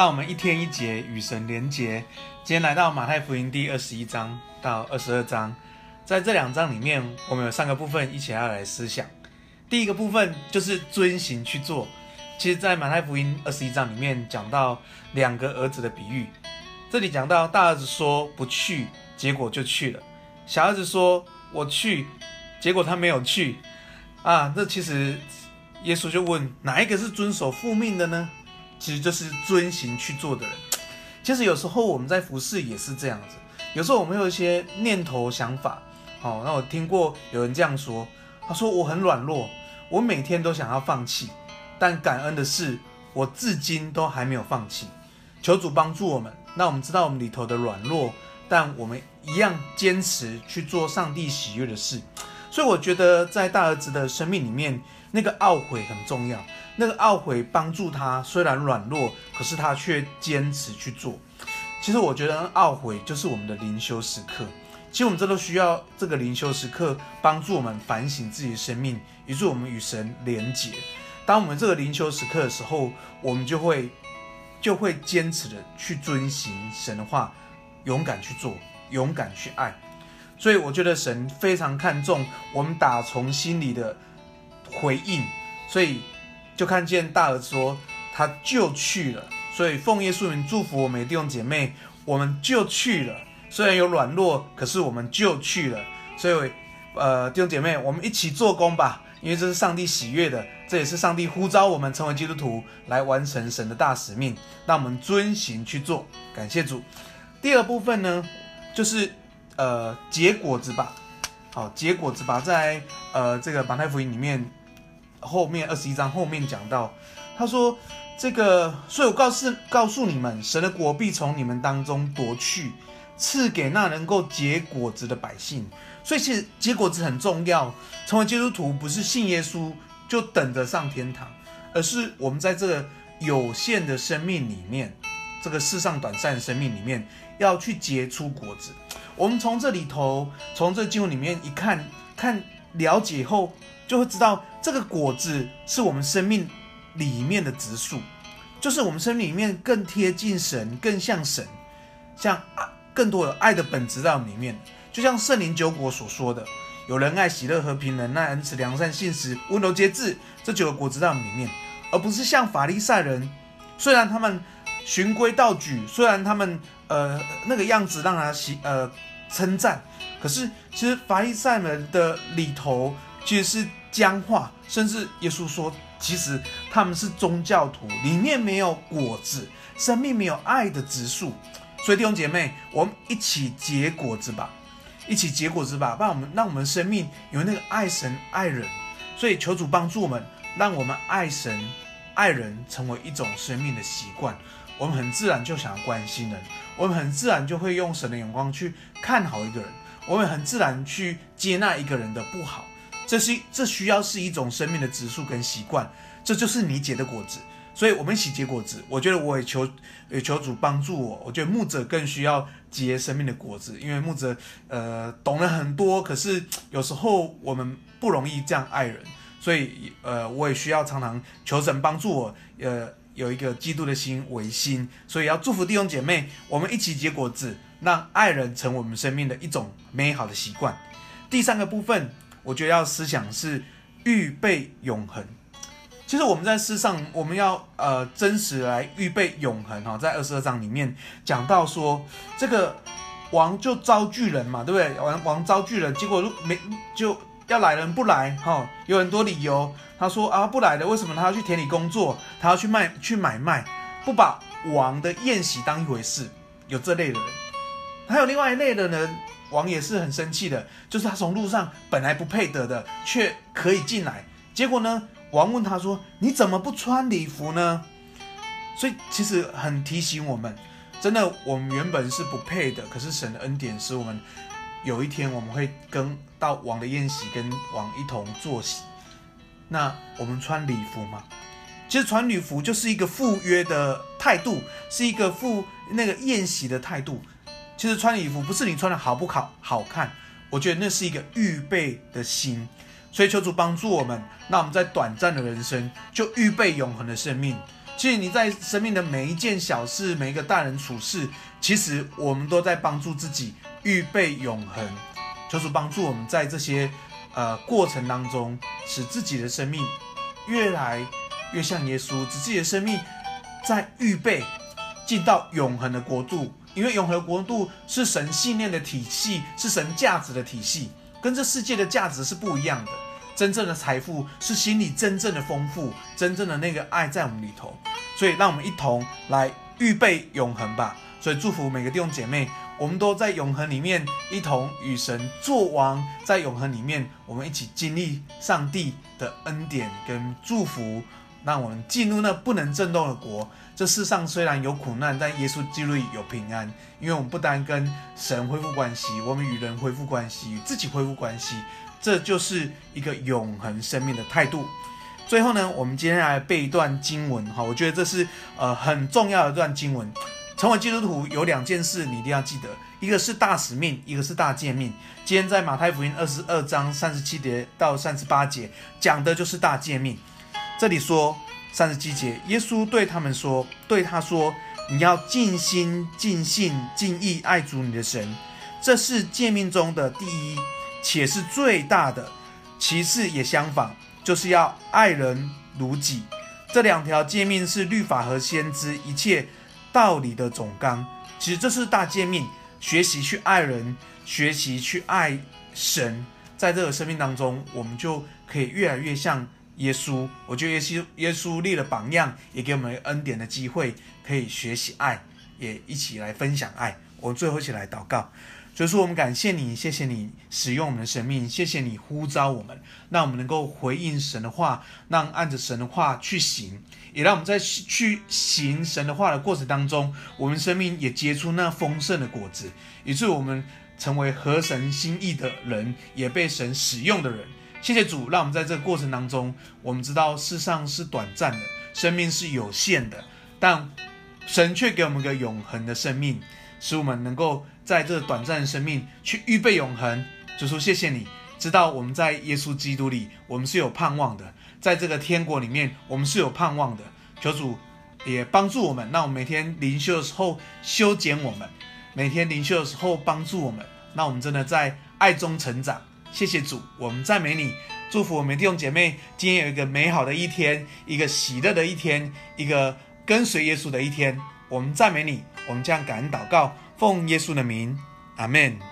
让我们一天一节与神连结。今天来到马太福音第二十一章到二十二章，在这两章里面，我们有三个部分一起要来思想。第一个部分就是遵行去做。其实，在马太福音二十一章里面讲到两个儿子的比喻，这里讲到大儿子说不去，结果就去了；小儿子说我去，结果他没有去。啊，这其实耶稣就问哪一个是遵守父命的呢？其实就是遵行去做的人。其实有时候我们在服侍也是这样子，有时候我们有一些念头想法。哦，那我听过有人这样说，他说我很软弱，我每天都想要放弃。但感恩的是，我至今都还没有放弃。求主帮助我们，那我们知道我们里头的软弱，但我们一样坚持去做上帝喜悦的事。所以我觉得，在大儿子的生命里面，那个懊悔很重要。那个懊悔帮助他，虽然软弱，可是他却坚持去做。其实我觉得，懊悔就是我们的灵修时刻。其实我们这都需要这个灵修时刻，帮助我们反省自己的生命，以致我们与神连结。当我们这个灵修时刻的时候，我们就会就会坚持的去遵行神的话，勇敢去做，勇敢去爱。所以我觉得神非常看重我们打从心里的回应。所以就看见大儿子说他就去了。所以奉耶稣名祝福我们弟兄姐妹，我们就去了。虽然有软弱，可是我们就去了。所以呃弟兄姐妹，我们一起做工吧。因为这是上帝喜悦的，这也是上帝呼召我们成为基督徒来完成神的大使命，让我们遵行去做。感谢主。第二部分呢，就是呃结果子吧。好，结果子吧，在呃这个马太福音里面后面二十一章后面讲到，他说这个，所以我告诉告诉你们，神的国必从你们当中夺去，赐给那能够结果子的百姓。所以其实结果子很重要。成为基督徒不是信耶稣就等着上天堂，而是我们在这个有限的生命里面，这个世上短暂的生命里面，要去结出果子。我们从这里头，从这经文里面一看，看了解后，就会知道这个果子是我们生命里面的质素，就是我们生命里面更贴近神，更像神，像更多有爱的本质在里面。就像圣灵九果所说的，有仁爱、喜乐、和平、忍耐、恩慈、良善、信实、温柔、节制，这九个果子在里面，而不是像法利赛人，虽然他们循规蹈矩，虽然他们呃那个样子让他喜呃称赞，可是其实法利赛人的里头其实是僵化，甚至耶稣说，其实他们是宗教徒，里面没有果子，生命没有爱的植树，所以弟兄姐妹，我们一起结果子吧。一起结果子吧，让我们让我们生命有那个爱神爱人，所以求主帮助我们，让我们爱神爱人成为一种生命的习惯。我们很自然就想要关心人，我们很自然就会用神的眼光去看好一个人，我们很自然去接纳一个人的不好。这是这需要是一种生命的质素跟习惯，这就是你结的果子。所以，我们一起结果子。我觉得我也求，也求主帮助我。我觉得牧者更需要结生命的果子，因为牧者呃懂了很多，可是有时候我们不容易这样爱人。所以呃，我也需要常常求神帮助我，呃，有一个基督的心为心。所以要祝福弟兄姐妹，我们一起结果子，让爱人成为我们生命的一种美好的习惯。第三个部分，我觉得要思想是预备永恒。其实我们在世上，我们要呃真实来预备永恒哈，在二十二章里面讲到说，这个王就招巨人嘛，对不对？王王招巨人，结果没就要来人不来哈，有很多理由。他说啊不来的，为什么他要去田里工作？他要去卖去买卖，不把王的宴席当一回事。有这类的人，还有另外一类的人，王也是很生气的，就是他从路上本来不配得的，却可以进来，结果呢？王问他说：“你怎么不穿礼服呢？”所以其实很提醒我们，真的，我们原本是不配的，可是神的恩典使我们有一天我们会跟到王的宴席，跟王一同坐席。那我们穿礼服吗？其实穿礼服就是一个赴约的态度，是一个赴那个宴席的态度。其实穿礼服不是你穿的好不好好看，我觉得那是一个预备的心。所以求主帮助我们，那我们在短暂的人生就预备永恒的生命。其实你在生命的每一件小事，每一个待人处事，其实我们都在帮助自己预备永恒，求主帮助我们在这些呃过程当中，使自己的生命越来越像耶稣，使自己的生命在预备进到永恒的国度。因为永恒国度是神信念的体系，是神价值的体系，跟这世界的价值是不一样的。真正的财富是心里真正的丰富，真正的那个爱在我们里头。所以，让我们一同来预备永恒吧。所以，祝福每个弟兄姐妹，我们都在永恒里面一同与神作王，在永恒里面，我们一起经历上帝的恩典跟祝福。让我们进入那不能震动的国。这世上虽然有苦难，但耶稣基督有平安。因为我们不单跟神恢复关系，我们与人恢复关系，与自己恢复关系。这就是一个永恒生命的态度。最后呢，我们今天来背一段经文哈，我觉得这是呃很重要的一段经文。成为基督徒有两件事你一定要记得，一个是大使命，一个是大诫命。今天在马太福音二十二章三十七节到三十八节讲的就是大诫命。这里说三十七节，耶稣对他们说，对他说，你要尽心、尽性、尽意爱主你的神，这是诫命中的第一，且是最大的。其次也相仿，就是要爱人如己。这两条诫命是律法和先知一切道理的总纲。其实这是大诫命，学习去爱人，学习去爱神，在这个生命当中，我们就可以越来越像。耶稣，我觉得耶稣耶稣立了榜样，也给我们恩典的机会，可以学习爱，也一起来分享爱。我们最后一起来祷告，所以说我们感谢你，谢谢你使用我们的生命，谢谢你呼召我们，让我们能够回应神的话，让按着神的话去行，也让我们在去行神的话的过程当中，我们生命也结出那丰盛的果子，以致我们成为合神心意的人，也被神使用的人。谢谢主，让我们在这个过程当中，我们知道世上是短暂的，生命是有限的，但神却给我们个永恒的生命，使我们能够在这短暂的生命去预备永恒。主说谢谢你，知道我们在耶稣基督里，我们是有盼望的，在这个天国里面，我们是有盼望的。求主也帮助我们，让我们每天灵修的时候修剪我们，每天灵修的时候帮助我们，让我们真的在爱中成长。谢谢主，我们赞美你，祝福我们弟兄姐妹，今天有一个美好的一天，一个喜乐的一天，一个跟随耶稣的一天。我们赞美你，我们将感恩祷告，奉耶稣的名，阿门。